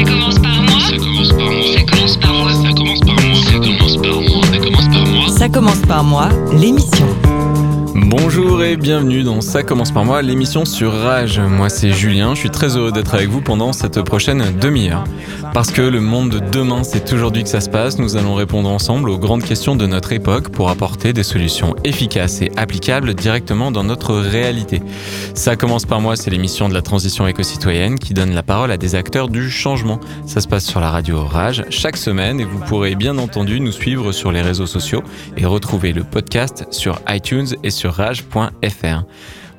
Ça commence par moi. Ça commence par moi. Ça commence par moi. Ça commence par moi. Ça commence par moi. Ça commence par moi, l'émission. Bonjour et bienvenue dans Ça commence par moi, l'émission sur Rage. Moi c'est Julien, je suis très heureux d'être avec vous pendant cette prochaine demi-heure. Parce que le monde de demain, c'est aujourd'hui que ça se passe, nous allons répondre ensemble aux grandes questions de notre époque pour apporter des solutions efficaces et applicables directement dans notre réalité. Ça commence par moi, c'est l'émission de la transition éco-citoyenne qui donne la parole à des acteurs du changement. Ça se passe sur la radio Rage chaque semaine et vous pourrez bien entendu nous suivre sur les réseaux sociaux et retrouver le podcast sur iTunes et sur rage.fr.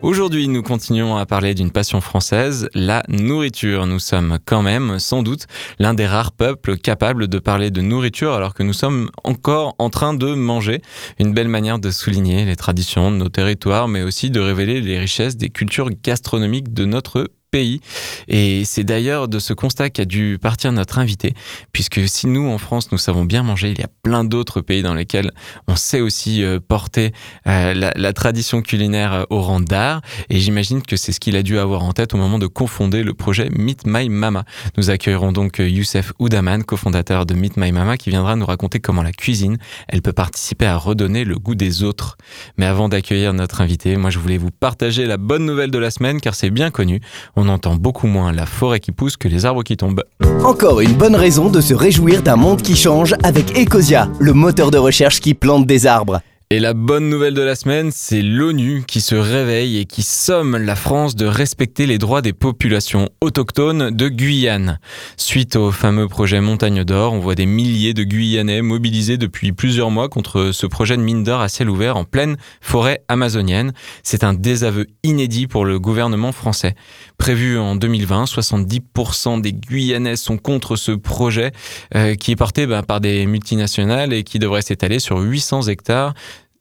Aujourd'hui, nous continuons à parler d'une passion française, la nourriture. Nous sommes quand même, sans doute, l'un des rares peuples capables de parler de nourriture alors que nous sommes encore en train de manger. Une belle manière de souligner les traditions de nos territoires, mais aussi de révéler les richesses des cultures gastronomiques de notre pays. Et c'est d'ailleurs de ce constat qu'a dû partir notre invité, puisque si nous, en France, nous savons bien manger, il y a plein d'autres pays dans lesquels on sait aussi euh, porter euh, la, tradition culinaire euh, au rang d'art. Et j'imagine que c'est ce qu'il a dû avoir en tête au moment de confonder le projet Meet My Mama. Nous accueillerons donc Youssef Oudaman, cofondateur de Meet My Mama, qui viendra nous raconter comment la cuisine, elle peut participer à redonner le goût des autres. Mais avant d'accueillir notre invité, moi je voulais vous partager la bonne nouvelle de la semaine, car c'est bien connu on entend beaucoup moins la forêt qui pousse que les arbres qui tombent. Encore une bonne raison de se réjouir d'un monde qui change avec Ecosia, le moteur de recherche qui plante des arbres. Et la bonne nouvelle de la semaine, c'est l'ONU qui se réveille et qui somme la France de respecter les droits des populations autochtones de Guyane. Suite au fameux projet Montagne d'Or, on voit des milliers de Guyanais mobilisés depuis plusieurs mois contre ce projet de mine d'or à ciel ouvert en pleine forêt amazonienne. C'est un désaveu inédit pour le gouvernement français. Prévu en 2020, 70% des Guyanais sont contre ce projet euh, qui est porté bah, par des multinationales et qui devrait s'étaler sur 800 hectares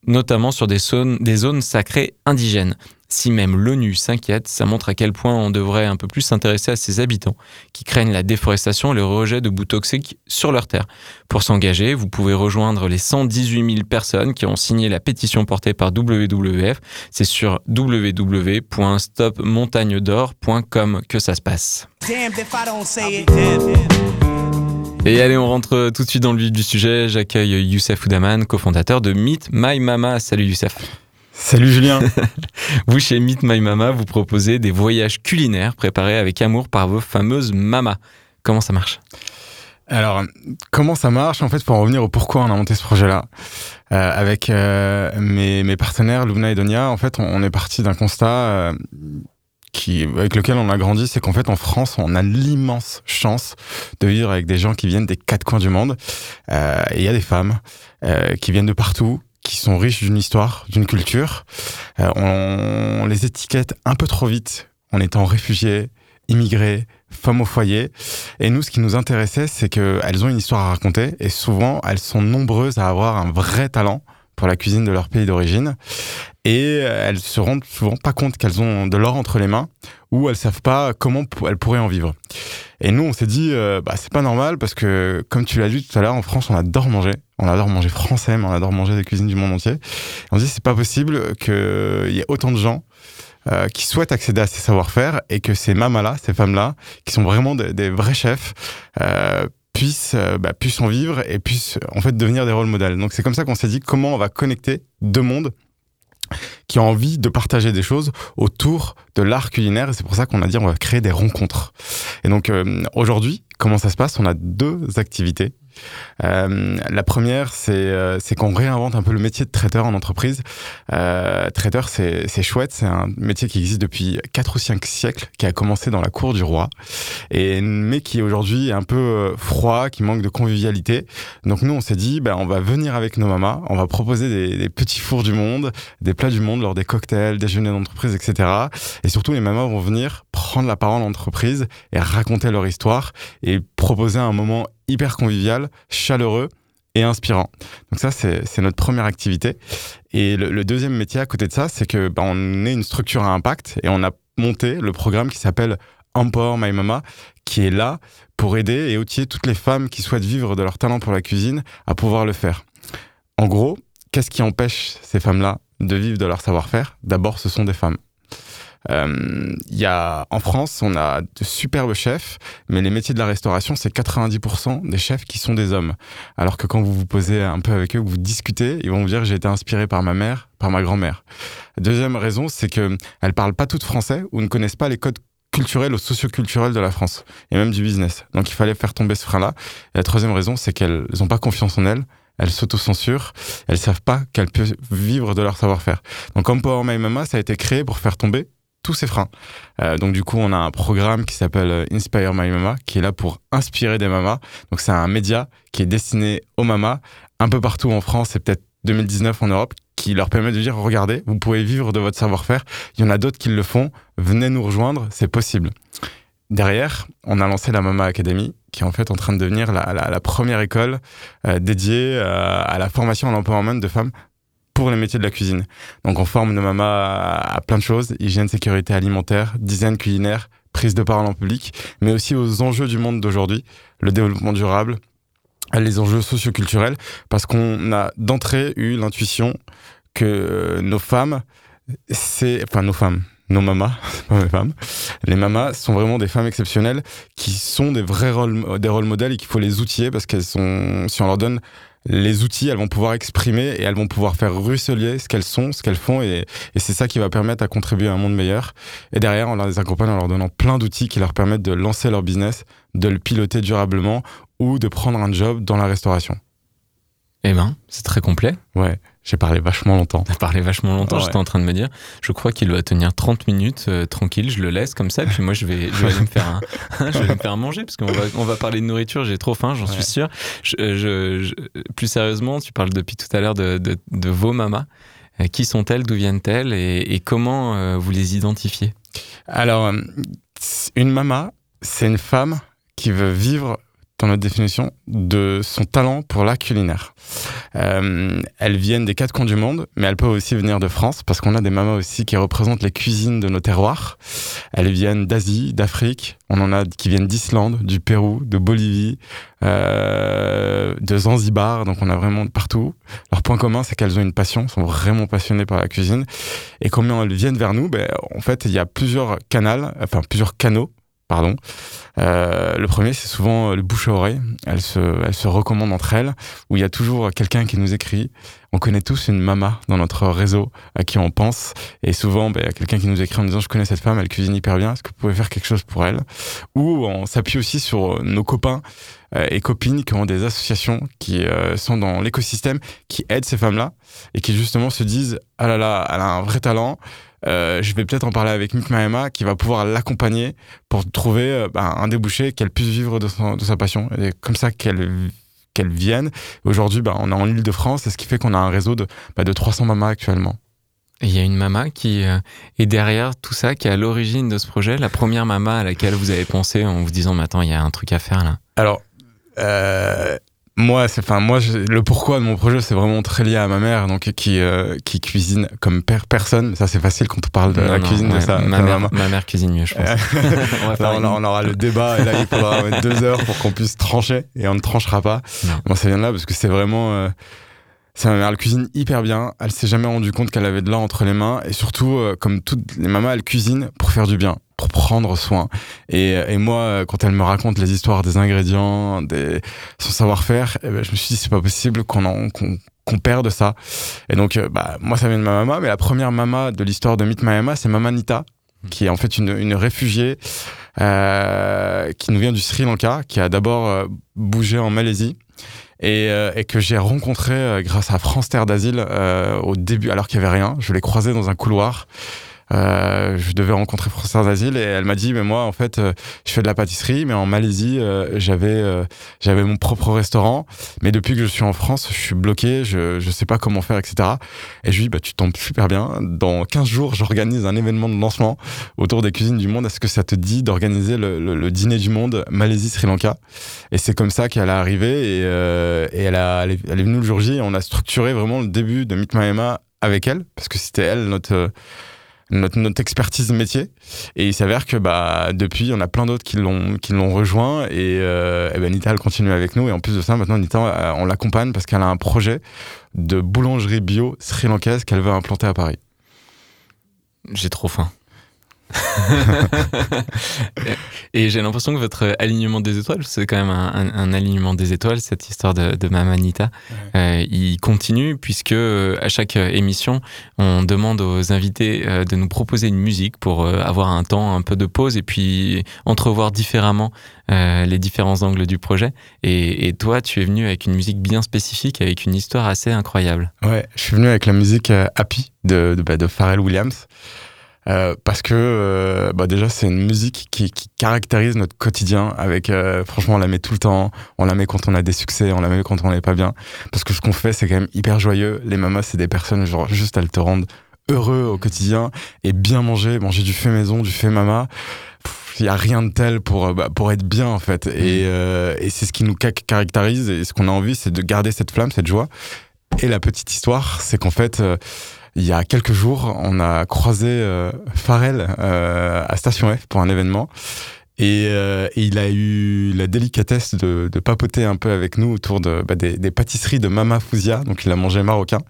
notamment sur des zones, des zones sacrées indigènes. Si même l'ONU s'inquiète, ça montre à quel point on devrait un peu plus s'intéresser à ses habitants, qui craignent la déforestation et le rejet de bouts toxiques sur leur terre. Pour s'engager, vous pouvez rejoindre les 118 000 personnes qui ont signé la pétition portée par WWF. C'est sur www.stopmontagnedor.com que ça se passe. Et allez, on rentre tout de suite dans le vif du sujet. J'accueille Youssef Oudaman, cofondateur de Meet My Mama. Salut Youssef. Salut Julien. vous, chez Meet My Mama, vous proposez des voyages culinaires préparés avec amour par vos fameuses mamas. Comment ça marche? Alors, comment ça marche? En fait, pour en revenir au pourquoi on a monté ce projet-là, euh, avec euh, mes, mes, partenaires, Luna et Donia, en fait, on, on est parti d'un constat euh, qui, avec lequel on a grandi, c'est qu'en fait, en France, on a l'immense chance de vivre avec des gens qui viennent des quatre coins du monde. Et il y a des femmes qui viennent de partout, qui sont riches d'une histoire, d'une culture. Euh, on, les étiquette un peu trop vite en étant réfugiés, immigrés, femmes au foyer. Et nous, ce qui nous intéressait, c'est qu'elles ont une histoire à raconter et souvent, elles sont nombreuses à avoir un vrai talent pour la cuisine de leur pays d'origine. Et elles se rendent souvent pas compte qu'elles ont de l'or entre les mains ou elles savent pas comment elles pourraient en vivre. Et nous, on s'est dit, euh, bah, c'est pas normal parce que, comme tu l'as dit tout à l'heure, en France, on adore manger. On adore manger français, mais on adore manger des cuisines du monde entier. Et on se dit, c'est pas possible qu'il y ait autant de gens euh, qui souhaitent accéder à ces savoir-faire et que ces mamas-là, ces femmes-là, qui sont vraiment des, des vrais chefs, euh, puissent, euh, bah, puissent en vivre et puissent en fait devenir des rôles modèles. Donc c'est comme ça qu'on s'est dit comment on va connecter deux mondes qui ont envie de partager des choses autour de l'art culinaire et c'est pour ça qu'on a dit on va créer des rencontres. Et donc euh, aujourd'hui, comment ça se passe? On a deux activités Euh, la première, c'est euh, c'est qu'on réinvente un peu le métier de traiteur en entreprise. Euh, traiteur, c'est chouette, c'est un métier qui existe depuis 4 ou 5 siècles, qui a commencé dans la cour du roi, et, mais qui aujourd'hui est un peu euh, froid, qui manque de convivialité. Donc nous, on s'est dit, ben, on va venir avec nos mamas, on va proposer des, des petits fours du monde, des plats du monde lors des cocktails, déjeuners d'entreprise, etc. Et surtout, les mamas vont venir prendre la parole en entreprise et raconter leur histoire et proposer un moment hyper convivial, chaleureux et inspirant. Donc ça, c'est notre première activité. Et le, le deuxième métier à côté de ça, c'est que bah, on est une structure à impact et on a monté le programme qui s'appelle Empower My Mama, qui est là pour aider et outiller toutes les femmes qui souhaitent vivre de leur talent pour la cuisine à pouvoir le faire. En gros, qu'est-ce qui empêche ces femmes-là de vivre de leur savoir-faire? D'abord, ce sont des femmes. Euh, y a, en France, on a de superbes chefs, mais les métiers de la restauration, c'est 90% des chefs qui sont des hommes. Alors que quand vous vous posez un peu avec eux, vous discutez, ils vont vous dire j'ai été inspiré par ma mère, par ma grand-mère. Deuxième raison, c'est que elles parlent pas toutes français ou ne connaissent pas les codes culturels ou socioculturels de la France et même du business. Donc il fallait faire tomber ce frein-là. Et la troisième raison, c'est qu'elles n'ont pas confiance en elles. Elles s'autocensurent, elles savent pas qu'elles peuvent vivre de leur savoir-faire. Donc Empower My Mama, ça a été créé pour faire tomber tous ces freins. Euh, donc du coup, on a un programme qui s'appelle euh, Inspire My Mama, qui est là pour inspirer des mamas. Donc c'est un média qui est destiné aux mamas un peu partout en France et peut-être 2019 en Europe, qui leur permet de dire regardez, vous pouvez vivre de votre savoir-faire. Il y en a d'autres qui le font. Venez nous rejoindre, c'est possible. Derrière, on a lancé la Mama Academy, qui est en fait en train de devenir la, première école euh, dédiée à la formation à l'empowerment de femmes pour les métiers de la cuisine. Donc on forme nos mamas à, plein de choses, hygiène, sécurité alimentaire, design culinaire, prise de parole en public, mais aussi aux enjeux du monde d'aujourd'hui, le développement durable, les enjeux socioculturels, parce qu'on a d'entrée eu l'intuition que euh, nos femmes, c'est, enfin nos femmes, nos mamas, pas mes femmes, les mamas sont vraiment des femmes exceptionnelles qui sont des vrais rôles, des rôles modèles et qu'il faut les outiller parce qu'elles sont, si on leur donne les outils, elles vont pouvoir exprimer et elles vont pouvoir faire ruisseler ce qu'elles sont, ce qu'elles font et, et c'est ça qui va permettre à contribuer à un monde meilleur. Et derrière, on les accompagne en leur donnant plein d'outils qui leur permettent de lancer leur business, de le piloter durablement ou de prendre un job dans la restauration. Eh ben, c'est très complet. Ouais, j'ai parlé vachement longtemps. T'as parlé vachement longtemps, Ouais. j'étais en train de me dire. Je crois qu'il va tenir 30 minutes euh, tranquille, je le laisse comme ça, puis moi je vais, je vais aller me faire un, je vais aller me faire un manger, parce qu'on va, on va parler de nourriture, j'ai trop faim, j'en Ouais. suis sûr. Je, euh, je- je- plus sérieusement, tu parles depuis tout à l'heure de, de, de vos mamas. Euh, Qui sont-elles, d'où viennent-elles et, et comment euh, vous les identifiez? Alors, une mama, c'est une femme qui veut vivre, dans notre définition, de son talent pour la culinaire. Euh, elles viennent des quatre coins du monde, mais elles peuvent aussi venir de France, parce qu'on a des mamas aussi qui représentent les cuisines de nos terroirs. Elles viennent d'Asie, d'Afrique, on en a qui viennent d'Islande, du Pérou, de Bolivie, euh, de Zanzibar, donc on a vraiment de partout. Leur point commun, c'est qu'elles ont une passion, sont vraiment passionnées par la cuisine. Et comment elles viennent vers nous? Ben, En fait, il y a plusieurs canaux, enfin plusieurs canaux, pardon. Euh, le premier, c'est souvent le bouche à oreille. Elles se, recommandent entre elles, où il y a toujours quelqu'un qui nous écrit. On connaît tous une mama dans notre réseau à qui on pense. Et souvent, a quelqu'un qui nous écrit en disant Je connais cette femme, elle cuisine hyper bien, est-ce que vous pouvez faire quelque chose pour elle? Ou on s'appuie aussi sur nos copains euh, et copines qui ont des associations qui euh, sont dans l'écosystème, qui aident ces femmes-là et qui justement se disent Ah là là, elle a un vrai talent. Euh, je vais peut-être en parler avec Mick Mahema qui va pouvoir l'accompagner pour trouver euh, bah, un débouché, qu'elle puisse vivre de, son- de sa passion. Et comme ça qu'elle qu'elle vienne. Aujourd'hui, bah, on est en Ile-de-France, et ce qui fait qu'on a un réseau de, bah, de 300 mamas actuellement. Et Il y a une mama qui euh, est derrière tout ça, qui est à l'origine de ce projet, la première mama à laquelle vous avez pensé en vous disant, mais attends, il y a un truc à faire là. Alors, euh, moi, c'est, enfin, moi, je- le pourquoi de mon projet, c'est vraiment très lié à ma mère, donc qui euh, qui cuisine comme per- personne. Ça, c'est facile quand on parle de Non, la non, cuisine de ouais, sa, ma, mère, maman. ma mère cuisine mieux, je pense. on Là, aura le débat et là, il faudra mettre deux heures pour qu'on puisse trancher et on ne tranchera pas. Non. Moi, ça vient de là parce que c'est vraiment. euh, c'est ma mère, elle cuisine hyper bien. Elle s'est jamais rendue compte qu'elle avait de l'or entre les mains. Et surtout, euh, comme toutes les mamas, elle cuisine pour faire du bien, pour prendre soin. Et, et moi, quand elle me raconte les histoires des ingrédients, des, son savoir-faire, eh ben, je me suis dit, c'est pas possible qu'on en, qu'on, qu'on perde ça. Et donc, euh, bah, moi, ça vient de ma maman. Mais la première mama de l'histoire de Meet My c'est Mama Nita, qui est en fait une, une réfugiée euh, qui nous vient du Sri Lanka, qui a d'abord euh, bougé en Malaisie et, euh, et que j'ai rencontré euh, grâce à France Terre d'Asile euh, au début, alors qu'il y avait rien. Je l'ai croisé dans un couloir. Euh, je devais rencontrer France Terre d'Asile et elle m'a dit mais moi en fait euh, je fais de la pâtisserie mais en Malaisie euh, j'avais euh, j'avais mon propre restaurant. Mais depuis que je suis en France je suis bloqué je je sais pas comment faire etc et je lui dis bah tu tombes super bien. Dans 15 jours j'organise un événement de lancement autour des cuisines du monde. Est-ce que ça te dit d'organiser le, le, le dîner du monde Malaisie Sri Lanka? Et c'est comme ça qu'elle est arrivée et, euh, et elle, a, elle, est, venue le jour J et on a structuré vraiment le début de Meet My Emma avec elle parce que c'était elle notre notre, notre expertise métier et il s'avère que bah depuis on a plein d'autres qui l'ont qui l'ont rejoint et, euh, et ben Nita elle continue avec nous et en plus de ça maintenant Nita euh, on l'accompagne parce qu'elle a un projet de boulangerie bio sri-lankaise qu'elle veut implanter à Paris. J'ai trop faim. et j'ai l'impression que votre alignement des étoiles, c'est quand même un, un, un, alignement des étoiles, cette histoire de, de Mamanita. Ouais. Euh, il continue puisque euh, à chaque émission, on demande aux invités euh, de nous proposer une musique pour euh, avoir un temps, un peu de pause et puis entrevoir différemment euh, les différents angles du projet. Et, et, toi, tu es venu avec une musique bien spécifique, avec une histoire assez incroyable. Ouais, je suis venu avec la musique Happy de, de, bah, de Pharrell Williams. Euh, parce que euh, bah déjà c'est une musique qui, qui, caractérise notre quotidien avec euh, franchement on la met tout le temps. On la met quand on a des succès on la met quand on n'est pas bien. Parce que ce qu'on fait c'est quand même hyper joyeux. Les mamas c'est des personnes genre juste elles te rendent heureux au quotidien. Et bien manger manger du fait maison du fait mama il y a rien de tel pour bah, pour être bien en fait. Et, euh, et c'est ce qui nous caractérise. Et ce qu'on a envie c'est de garder cette flamme cette joie. Et la petite histoire c'est qu'en fait euh, il y a quelques jours, on a croisé euh, Pharrell euh, à Station F pour un événement. Et, euh, il a eu la délicatesse de, de, papoter un peu avec nous autour de, bah, des, des, pâtisseries de Mama Fouzia, donc il a mangé marocain.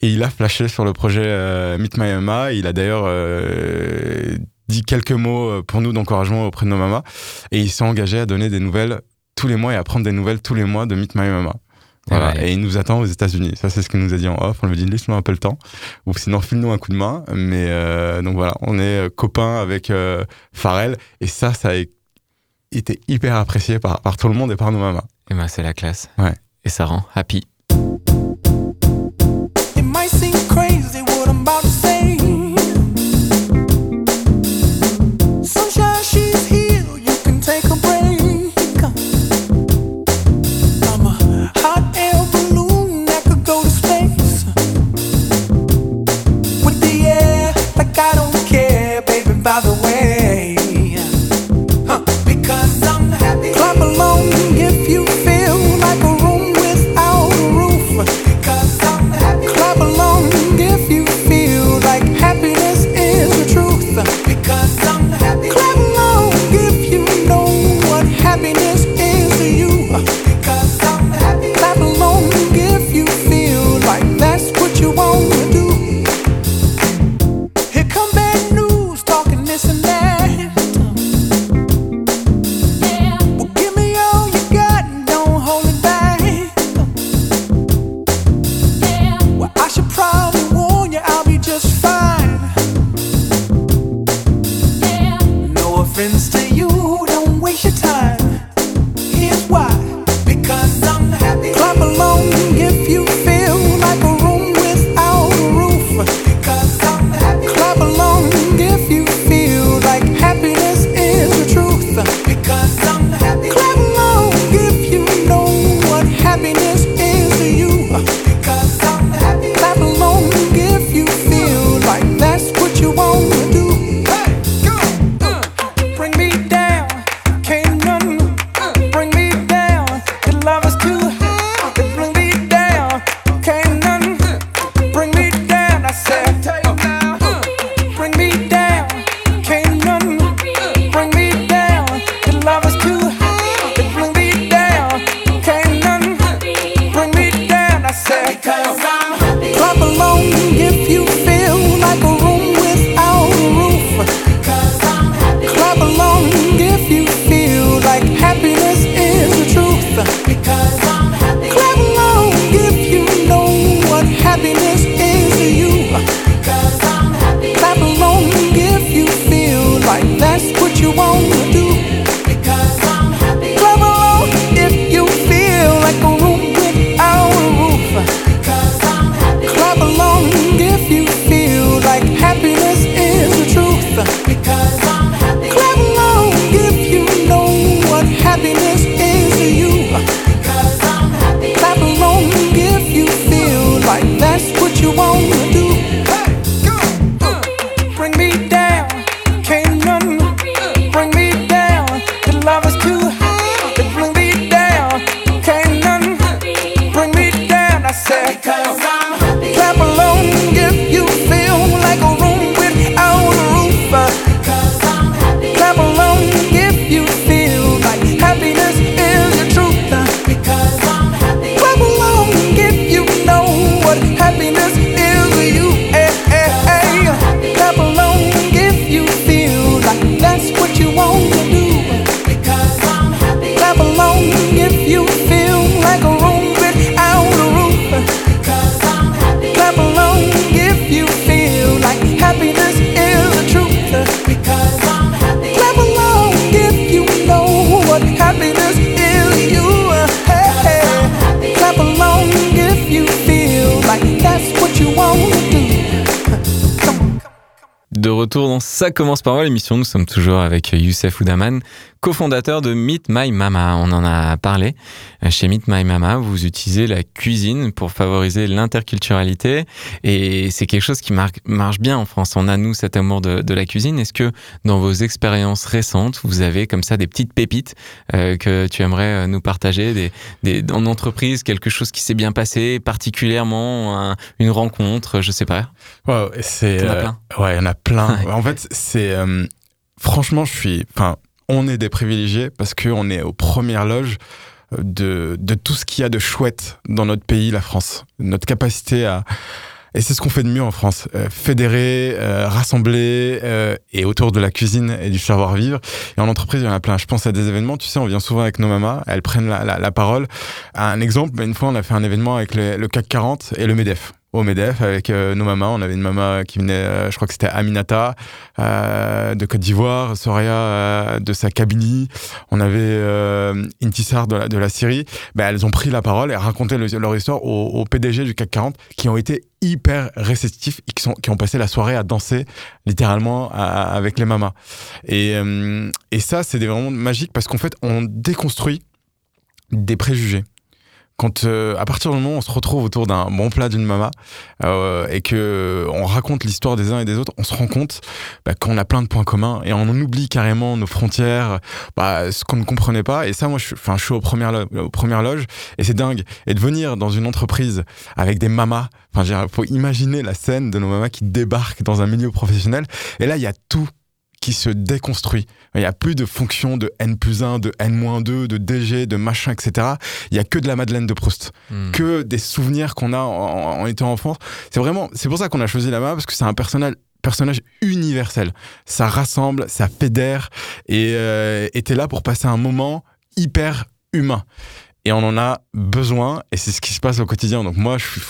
Et il a flashé sur le projet euh, Meet My Mama. Il a d'ailleurs euh, dit quelques mots pour nous d'encouragement auprès de nos mamas. Et il s'est engagé à donner des nouvelles tous les mois et à prendre des nouvelles tous les mois de Meet My Mama. Voilà. Ouais. Et il nous attend aux États-Unis. Ça, c'est ce qu'il nous a dit en off. On lui dit laisse-nous un peu le temps, ou sinon file-nous un coup de main. Mais euh, donc voilà, on est copains avec euh, Pharrell, et ça, ça a été hyper apprécié par, par tout le monde et par nos mamas. Et ben c'est la classe. Ouais. Et ça rend happy. Happiness Ça commence par moi l'émission. Nous sommes toujours avec Youssef Oudaman, cofondateur de Meet My Mama. On en a parlé. Chez Meet My Mama, vous utilisez la cuisine pour favoriser l'interculturalité et c'est quelque chose qui marche bien en France. On a, nous, cet amour de, de la cuisine. Est-ce que dans vos expériences récentes, vous avez comme ça des petites pépites euh, que tu aimerais euh, nous partager? Des, des, en entreprise, quelque chose qui s'est bien passé, particulièrement un, une rencontre, je sais pas? Ouais, c'est. Euh, plein? ouais, il y en a plein. En fait, c'est. euh, franchement, je suis. Enfin, on est des privilégiés parce qu'on est aux premières loges de, de tout ce qu'il y a de chouette dans notre pays, la France. Notre capacité à. Et c'est ce qu'on fait de mieux en France. Euh, fédérer, euh, rassembler, euh, et autour de la cuisine et du savoir-vivre. Et en entreprise, il y en a plein. Je pense à des événements, tu sais, on vient souvent avec nos mamas, elles prennent la, la, la parole. Un exemple, une fois, on a fait un événement avec le, le CAC 40 et le MEDEF au MEDEF avec euh, nos mamans. On avait une maman qui venait, euh, je crois que c'était Aminata euh, de Côte d'Ivoire, euh, de sa Kabylie. On avait Intisar de la, de la Syrie. Ben, elles ont pris la parole et raconté le- leur histoire au, au PDG du CAC 40 qui ont été hyper réceptifs et qui, sont, qui ont passé la soirée à danser littéralement avec les mamas. Et, euh, et ça, c'est vraiment magique parce qu'en fait, on déconstruit des préjugés quand euh, à partir du moment où on se retrouve autour d'un bon plat d'une mama euh, et que euh, on raconte l'histoire des uns et des autres, on se rend compte bah, qu'on a plein de points communs et on oublie carrément nos frontières, bah, ce qu'on ne comprenait pas. Et ça, moi, je, je suis aux premières, lo- aux premières loges et c'est dingue. Et de venir dans une entreprise avec des mamas, enfin, faut imaginer la scène de nos mamas qui débarquent dans un milieu professionnel. Et là, il y a tout qui se déconstruit. Il n'y a plus de fonction de N plus 1, de N-2, de DG, de machin, etc. Il y a que de la Madeleine de Proust Hmm. que des souvenirs qu'on a en, en- en étant enfant. C'est vraiment, c'est pour ça qu'on a choisi la main parce que c'est un personnage personnage universel. Ça rassemble, ça fédère et euh, t'es là pour passer un moment hyper humain. Et on en a besoin et c'est ce qui se passe au quotidien. Donc moi, je suis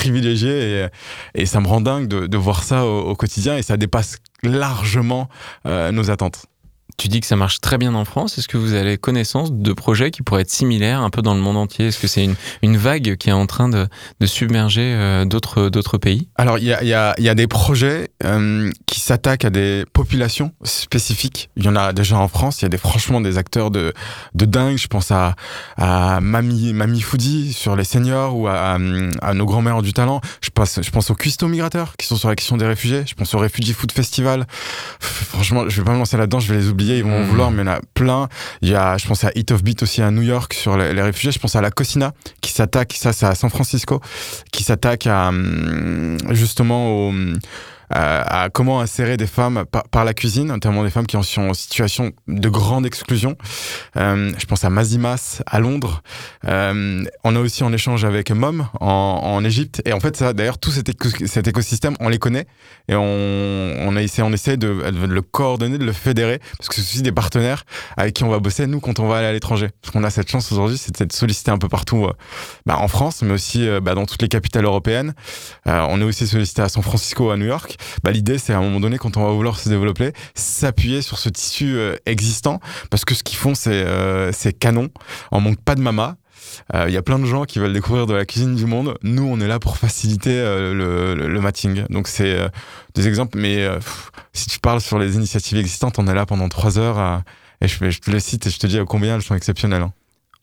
privilégié et, ça me rend dingue de, voir ça au, au quotidien et ça dépasse largement euh, nos attentes. Tu dis que ça marche très bien en France. Est-ce que vous avez connaissance de projets qui pourraient être similaires un peu dans le monde entier? Est-ce que c'est une, vague qui est en train de, submerger euh, d'autres pays? Alors, il y a, des projets euh, qui s'attaquent à des populations spécifiques. Il y en a déjà en France. Il y a des, franchement des acteurs de, de dingue. Je pense à, à Mamie, Mamie Foodie sur les seniors ou à, nos grands-mères du talent. Je pense, je pense aux cuistots migrateurs qui sont sur la question des réfugiés. Je pense au Refugee Food Festival. Franchement, je vais pas me lancer là-dedans. Je vais les oublier. Ils vont en Mhm. vouloir, mais il y en a plein. Il y a, je pense à Hit of Beat aussi à New York sur les, les réfugiés. Je pense à la Cocina qui s'attaque, ça c'est à San Francisco, qui s'attaque à hum, justement au à, à comment insérer des femmes par, la cuisine, notamment des femmes qui sont en situation de grande exclusion. Euh, je pense à Mazimas à Londres. Euh, on a aussi en échange avec Mom en, en Égypte. Et en fait, ça, d'ailleurs, tout cet, éco- cet écosystème, on les connaît et on, on a essayé, on essaie de, de le coordonner, de le fédérer, parce que c'est aussi des partenaires avec qui on va bosser nous quand on va aller à l'étranger. Parce qu'on a cette chance aujourd'hui, c'est d'être sollicité un peu partout, euh, bah, en France, mais aussi euh, bah, dans toutes les capitales européennes. Euh, on est aussi sollicité à San Francisco, à New York. Bah, l'idée, c'est à un moment donné, quand on va vouloir se développer, s'appuyer sur ce tissu euh, existant, parce que ce qu'ils font, c'est euh, c'est canon. On manque pas de mama. Euh, Il y a plein de gens qui veulent découvrir de la cuisine du monde. Nous, on est là pour faciliter le, le, matching. Donc, c'est des exemples. Mais si tu parles sur les initiatives existantes, on est là pendant trois heures. et je, te les cite et je te dis combien elles sont exceptionnelles. hein.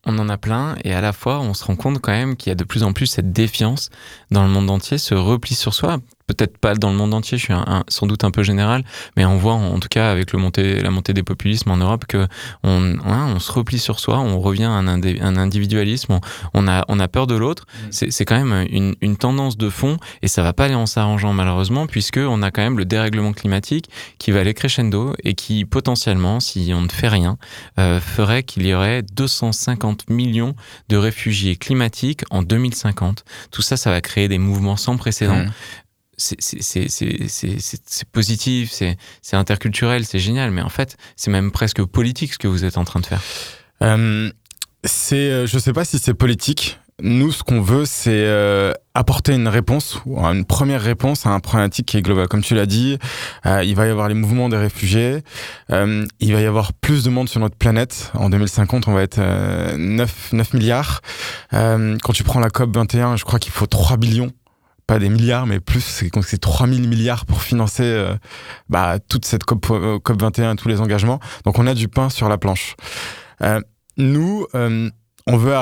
On en a plein et à la fois on se rend compte quand même qu'il y a de plus en plus cette défiance dans le monde entier, ce repli sur soi. Peut-être pas dans le monde entier, je suis un- un- sans doute un peu général, mais on voit en tout cas avec le montée, la montée des populismes en Europe que on, hein, on se replie sur soi, on revient à un, un individualisme, on, on a, on a peur de l'autre. C'est c'est quand même une, une tendance de fond et ça va pas aller en s'arrangeant malheureusement puisque on a quand même le dérèglement climatique qui va aller crescendo et qui potentiellement, si on ne fait rien, euh, ferait qu'il y aurait 250 millions de réfugiés climatiques en 2050. Tout ça, ça va créer des mouvements sans précédent. Mhm. C'est- positif, c'est interculturel, c'est génial, mais en fait, c'est même presque politique ce que vous êtes en train de faire. Euh, c'est, euh, je sais pas si c'est politique. Nous, ce qu'on veut, c'est euh, apporter une réponse, ou une première réponse à un problématique qui est global. Comme tu l'as dit, euh, il va y avoir les mouvements des réfugiés, euh, il va y avoir plus de monde sur notre planète. En 2050, on va être euh, 9, 9 milliards. Euh, quand tu prends la COP 21, je crois qu'il faut 3 billions pas des milliards, mais plus, c'est donc c'est 3000 milliards pour financer euh, bah, toute cette COP, euh, COP 21, tous les engagements. Donc on a du pain sur la planche. Euh, nous, euh, on veut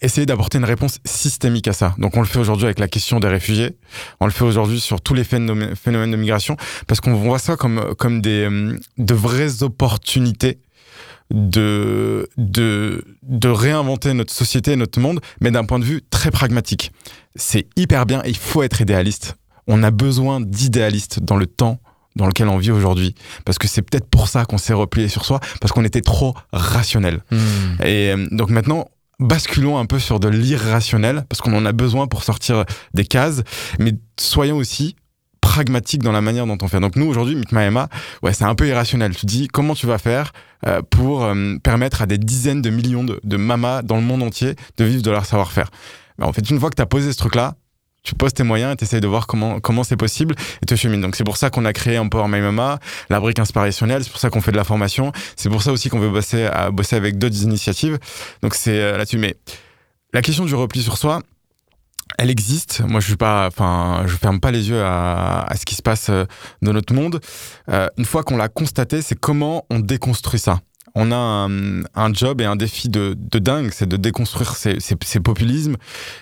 essayer d'apporter une réponse systémique à ça. Donc on le fait aujourd'hui avec la question des réfugiés, on le fait aujourd'hui sur tous les phénomènes, de migration, parce qu'on voit ça comme, comme des, de vraies opportunités de, de, de réinventer notre société, notre monde, mais d'un point de vue très pragmatique. C'est hyper bien, et il faut être idéaliste. On a besoin d'idéalistes dans le temps dans lequel on vit aujourd'hui. Parce que c'est peut-être pour ça qu'on s'est replié sur soi, parce qu'on était trop rationnel. Hmm. Et euh, donc maintenant, basculons un peu sur de l'irrationnel, parce qu'on en a besoin pour sortir des cases, mais soyons aussi pragmatiques dans la manière dont on fait. Donc nous, aujourd'hui, Mitmaema, ouais, c'est un peu irrationnel. Tu dis, comment tu vas faire euh, pour euh, permettre à des dizaines de millions de, mamas dans le monde entier de vivre de leur savoir-faire? Ben, En fait, une fois que tu as posé ce truc-là, tu poses tes moyens et tu essayes de voir comment comment c'est possible et te chemines. Donc c'est pour ça qu'on a créé Empower My Mama, la brique inspirationnelle, c'est pour ça qu'on fait de la formation, c'est pour ça aussi qu'on veut bosser bosser avec d'autres initiatives. Donc c'est euh, là-dessus mais la question du repli sur soi, elle existe. Moi, je suis pas, enfin, je ferme pas les yeux à, à ce qui se passe euh, dans notre monde. Euh, une fois qu'on l'a constaté, c'est comment on déconstruit ça. On a un, un job et un défi de, de dingue, c'est de déconstruire ces, ces, ces populismes.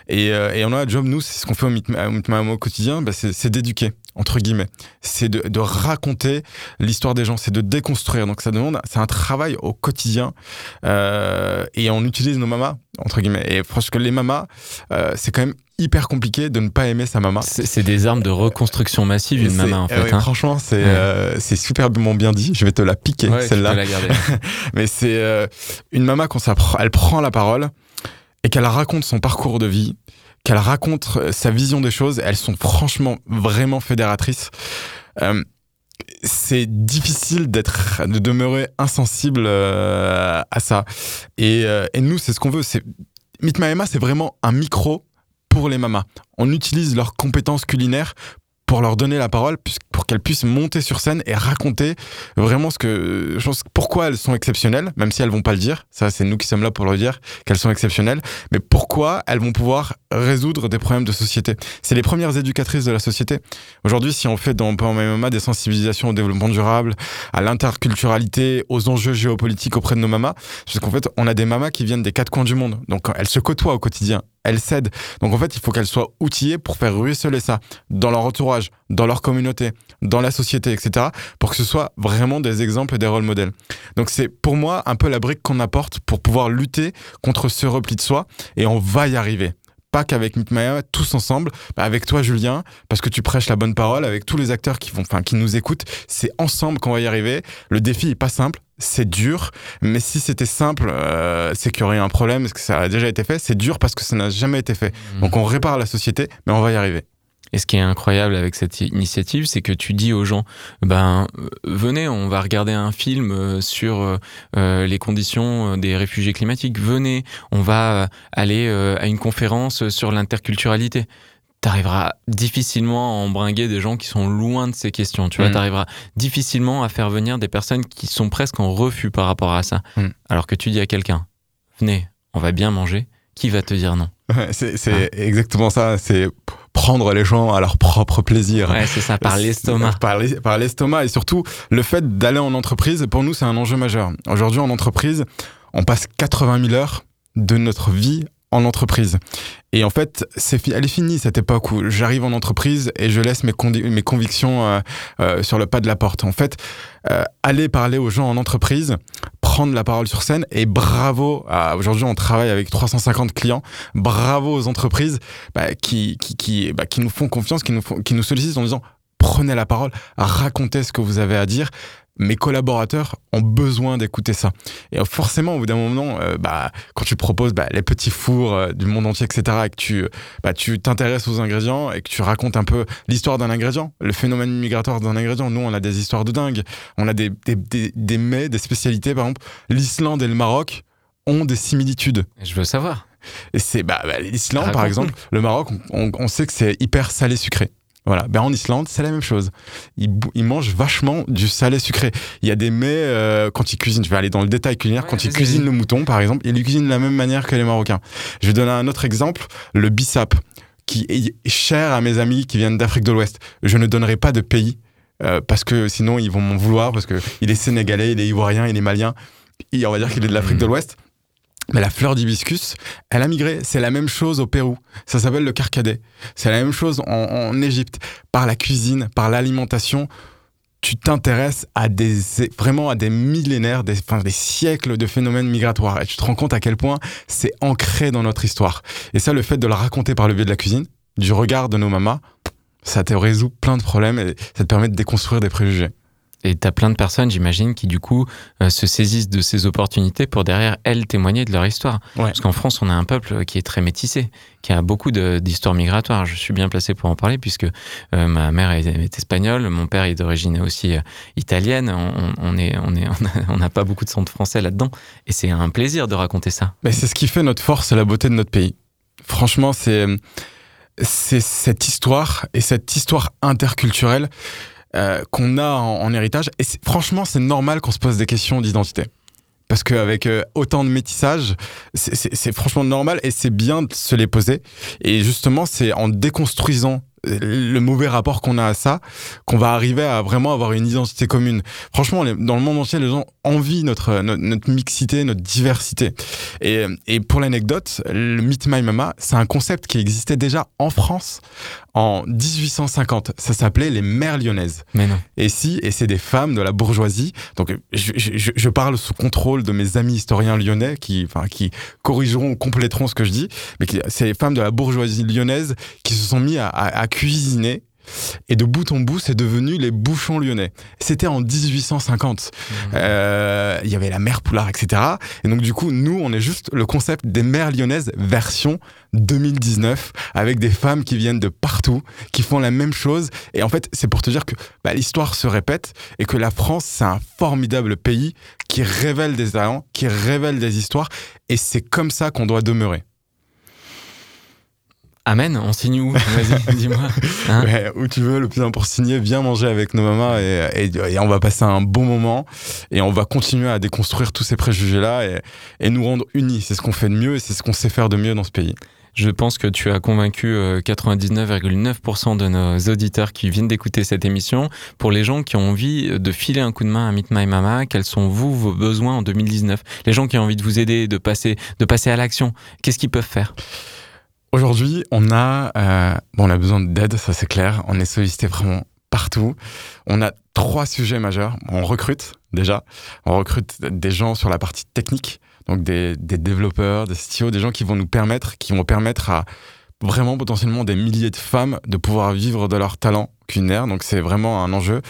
Et, euh, et on a un job, nous, c'est ce qu'on fait au au quotidien, bah, c'est d'éduquer, entre guillemets. C'est de, de raconter l'histoire des gens, c'est de déconstruire. Donc ça demande, c'est un travail au quotidien. Euh, et on utilise nos mamas, entre guillemets. Et franchement, les mamas, euh, c'est quand même hyper compliqué de ne pas aimer sa maman. C'est des armes de reconstruction massive, une maman en eh fait. ouais, hein. Franchement, c'est Ouais. euh, c'est superbement bien dit. Je vais te la piquer, Ouais, celle-là. Mais c'est une maman quand ça, elle prend la parole et qu'elle raconte son parcours de vie, qu'elle raconte euh, sa vision des choses. Elles sont franchement vraiment fédératrices. Euh, c'est difficile d'être, de demeurer insensible euh, à ça. Et, nous, c'est ce qu'on veut. C'est Meet Emma, c'est vraiment un micro pour les mamas. On utilise leurs compétences culinaires pour leur donner la parole, pour qu'elles puissent monter sur scène et raconter vraiment ce que, je pense, pourquoi elles sont exceptionnelles, même si elles vont pas le dire. Ça, c'est nous qui sommes là pour leur dire qu'elles sont exceptionnelles. Mais pourquoi elles vont pouvoir résoudre des problèmes de société? C'est les premières éducatrices de la société. Aujourd'hui, si on fait dans Mama des sensibilisations au développement durable, à l'interculturalité, aux enjeux géopolitiques auprès de nos mamas, parce qu'en fait, on a des mamas qui viennent des quatre coins du monde. Donc, elles se côtoient au quotidien. Elles s'aident. Donc, en fait, il faut qu'elles soient outillées pour faire ruisseler ça dans leur entourage, dans leur communauté, dans la société, etc., pour que ce soit vraiment des exemples et des rôles modèles. Donc, c'est pour moi un peu la brique qu'on apporte pour pouvoir lutter contre ce repli de soi et on va y arriver. Pas qu'avec Mitmaya, tous ensemble, avec toi Julien, parce que tu prêches la bonne parole, avec tous les acteurs qui vont, enfin qui nous écoutent, c'est ensemble qu'on va y arriver. Le défi est pas simple, c'est dur, mais si c'était simple, euh, c'est qu'il y aurait un problème, parce que ça a déjà été fait. C'est dur parce que ça n'a jamais été fait. Donc on répare la société, mais on va y arriver. Et ce qui est incroyable avec cette initiative, c'est que tu dis aux gens, ben euh, venez, on va regarder un film euh, sur euh, les conditions des réfugiés climatiques. Venez, on va aller euh, à une conférence sur l'interculturalité. T'arriveras difficilement à embringuer des gens qui sont loin de ces questions. Tu vois, Mm. t'arriveras difficilement à faire venir des personnes qui sont presque en refus par rapport à ça. Mm. Alors que tu dis à quelqu'un, venez, on va bien manger. Qui va te dire non? C'est c'est exactement ça, c'est prendre les gens à leur propre plaisir. Ouais, c'est ça, par l'estomac. Par l'es- par l'estomac et surtout le fait d'aller en entreprise, pour nous c'est un enjeu majeur. Aujourd'hui en entreprise, on passe 80 000 heures de notre vie en entreprise. Et en fait, c'est elle est finie cette époque où j'arrive en entreprise et je laisse mes convictions euh, euh, sur le pas de la porte. En fait, euh, aller parler aux gens en entreprise, prendre la parole sur scène et bravo. Aujourd'hui, on travaille avec 350 clients. Bravo aux entreprises bah, qui, qui, qui, bah, qui nous font confiance, qui nous, qui nous sollicitent en disant prenez la parole, racontez ce que vous avez à dire. Mes collaborateurs ont besoin d'écouter ça. Et forcément, au bout d'un moment, euh, bah, quand tu proposes bah, les petits fours euh, du monde entier, etc., et que tu bah, t'intéresses aux ingrédients et que tu racontes un peu l'histoire d'un ingrédient, le phénomène migratoire d'un ingrédient. Nous, on a des histoires de dingue. On a des, des, des, des mets, des spécialités. Par exemple, l'Islande et le Maroc ont des similitudes. Je veux savoir. Et c'est bah, bah, l'Islande, par exemple, le Maroc, on, on sait que c'est hyper salé sucré. Voilà, ben en Islande, c'est la même chose. Ils, mangent vachement du salé sucré. Il y a des mets, euh, quand ils cuisinent, je vais aller dans le détail culinaire, Ouais, quand ils cuisinent le mouton, par exemple, ils le cuisinent de la même manière que les Marocains. Je vais donner un autre exemple, le bissap, qui est cher à mes amis qui viennent d'Afrique de l'Ouest. Je ne donnerai pas de pays euh, parce que sinon ils vont m'en vouloir parce que il est sénégalais, il est ivoirien, il est malien. Et on va dire qu'il est de l'Afrique de l'Ouest. Mais la fleur d'hibiscus, elle a migré. C'est la même chose au Pérou. Ça s'appelle le carcadet. C'est la même chose en, Égypte. Par la cuisine, par l'alimentation, tu t'intéresses à des vraiment à des millénaires, des, enfin, des siècles de phénomènes migratoires. Et tu te rends compte à quel point c'est ancré dans notre histoire. Et ça, le fait de le raconter par le biais de la cuisine, du regard de nos mamas, ça te résout plein de problèmes et ça te permet de déconstruire des préjugés. Et t'as plein de personnes, j'imagine, qui du coup euh, se saisissent de ces opportunités pour derrière elles témoigner de leur histoire. Ouais. Parce qu'en France, on a un peuple qui est très métissé, qui a beaucoup d'histoires migratoires. Je suis bien placé pour en parler puisque euh, ma mère est, est espagnole, mon père est d'origine aussi euh, italienne. On, on est, on est, on a- on n'a pas beaucoup de sang de français là-dedans. Et c'est un plaisir de raconter ça. Mais c'est ce qui fait notre force et la beauté de notre pays. Franchement, c'est c'est cette histoire et cette histoire interculturelle euh, qu'on a en, héritage. Et franchement, c'est normal qu'on se pose des questions d'identité. Parce qu'avec euh, autant de métissage, c'est- franchement normal et c'est bien de se les poser. Et justement, c'est en déconstruisant euh, le mauvais rapport qu'on a à ça qu'on va arriver à vraiment avoir une identité commune. Franchement, dans le monde entier, les gens envient notre, notre, notre mixité, notre diversité. Et, et pour l'anecdote, le Meet My Mama, c'est un concept qui existait déjà en France en 1850. Ça s'appelait les mères lyonnaises. Mais non. Et si, et c'est des femmes de la bourgeoisie. Donc, je, je- je- parle sous contrôle de mes amis historiens lyonnais qui, enfin, qui corrigeront ou compléteront ce que je dis. Mais c'est les femmes de la bourgeoisie lyonnaise qui se sont mis à, à- à cuisiner. Et de bout en bout, c'est devenu les bouchons lyonnais. C'était en 1850. Euh, Il y avait la mer Poulard, etc. Et donc, du coup, nous, on est juste le concept des mères lyonnaises version 2019, avec des femmes qui viennent de partout, qui font la même chose. Et en fait, c'est pour te dire que bah, l'histoire se répète et que la France, c'est un formidable pays qui révèle des talents, qui révèle des histoires. Et c'est comme ça qu'on doit demeurer. Amen, on signe où? Vas-y, dis-moi. Hein? Ouais, où tu veux, le plus important pour signer, viens manger avec nos mamans et, et- et on va passer un bon moment et on va continuer à déconstruire tous ces préjugés-là et, et nous rendre unis. C'est ce qu'on fait de mieux et c'est ce qu'on sait faire de mieux dans ce pays. Je pense que tu as convaincu euh, 99,9% de nos auditeurs qui viennent d'écouter cette émission. Pour les gens qui ont envie de filer un coup de main à Meet My Mama, quels sont vous vos besoins en 2019 Les gens qui ont envie de vous aider, de passer, de passer à l'action, qu'est-ce qu'ils peuvent faire? Aujourd'hui, on a, euh, bon, on a besoin d'aide, ça c'est clair. On est sollicité vraiment partout. On a trois sujets majeurs. On recrute déjà. On recrute des gens sur la partie technique, donc des, des développeurs, des CTO, des gens qui vont nous permettre, qui vont permettre à vraiment potentiellement des milliers de femmes de pouvoir vivre de leur talent culinaire. Donc c'est vraiment un enjeu.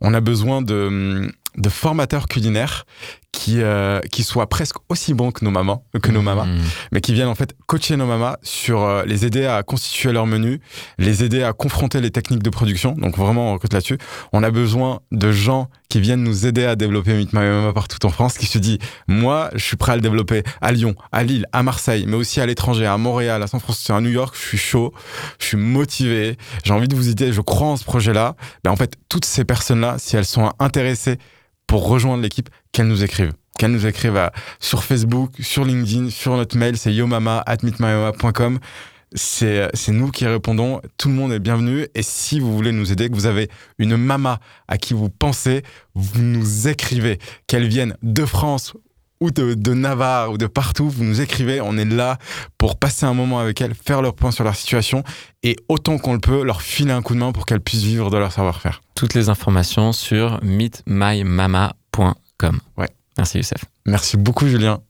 On a besoin de, de formateurs culinaires qui, euh, qui soient presque aussi bons que nos mamans, que nos mamans Mmh. mais qui viennent en fait coacher nos mamas sur euh, les aider à constituer leur menu, les aider à confronter les techniques de production. Donc vraiment, on recrute là-dessus. On a besoin de gens qui viennent nous aider à développer Meet My Mama partout en France, qui se dit, moi, je suis prêt à le développer à Lyon, à Lille, à Marseille, mais aussi à l'étranger, à Montréal, à San Francisco, à New York. Je suis chaud, je suis motivé, j'ai envie de vous aider, je crois en ce projet-là. Ben, en fait, toutes ces personnes-là, si elles sont intéressées pour rejoindre l'équipe, qu'elles nous écrivent. Qu'elles nous écrivent à- sur Facebook, sur LinkedIn, sur notre mail, c'est yomama at c'est nous qui répondons. Tout le monde est bienvenu. Et si vous voulez nous aider, que vous avez une mama à qui vous pensez, vous nous écrivez. Qu'elle vienne de France ou de, de Navarre ou de partout, vous nous écrivez. On est là pour passer un moment avec elles, faire leur point sur leur situation et autant qu'on le peut, leur filer un coup de main pour qu'elles puissent vivre de leur savoir-faire. Toutes les informations sur meetmymama.com. Ouais. Merci Youssef. Merci beaucoup, Julien.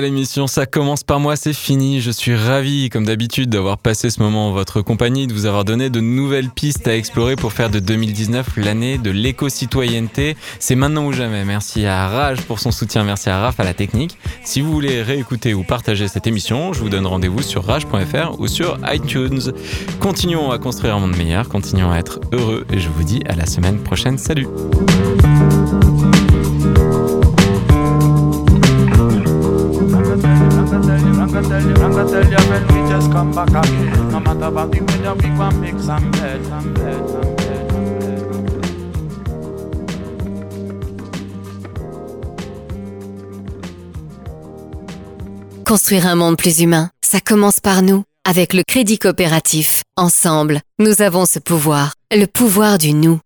L'émission Ça commence par moi, c'est fini. Je suis ravi, comme d'habitude, d'avoir passé ce moment en votre compagnie, de vous avoir donné de nouvelles pistes à explorer pour faire de 2019 l'année de l'éco-citoyenneté. C'est maintenant ou jamais. Merci à Rage pour son soutien, merci à Raph à la technique. Si vous voulez réécouter ou partager cette émission, je vous donne rendez-vous sur rage.fr ou sur iTunes. Continuons à construire un monde meilleur, continuons à être heureux et je vous dis à la semaine prochaine. Salut Construire un monde plus humain, ça commence par nous. Avec le crédit coopératif, ensemble, nous avons ce pouvoir, le pouvoir du nous.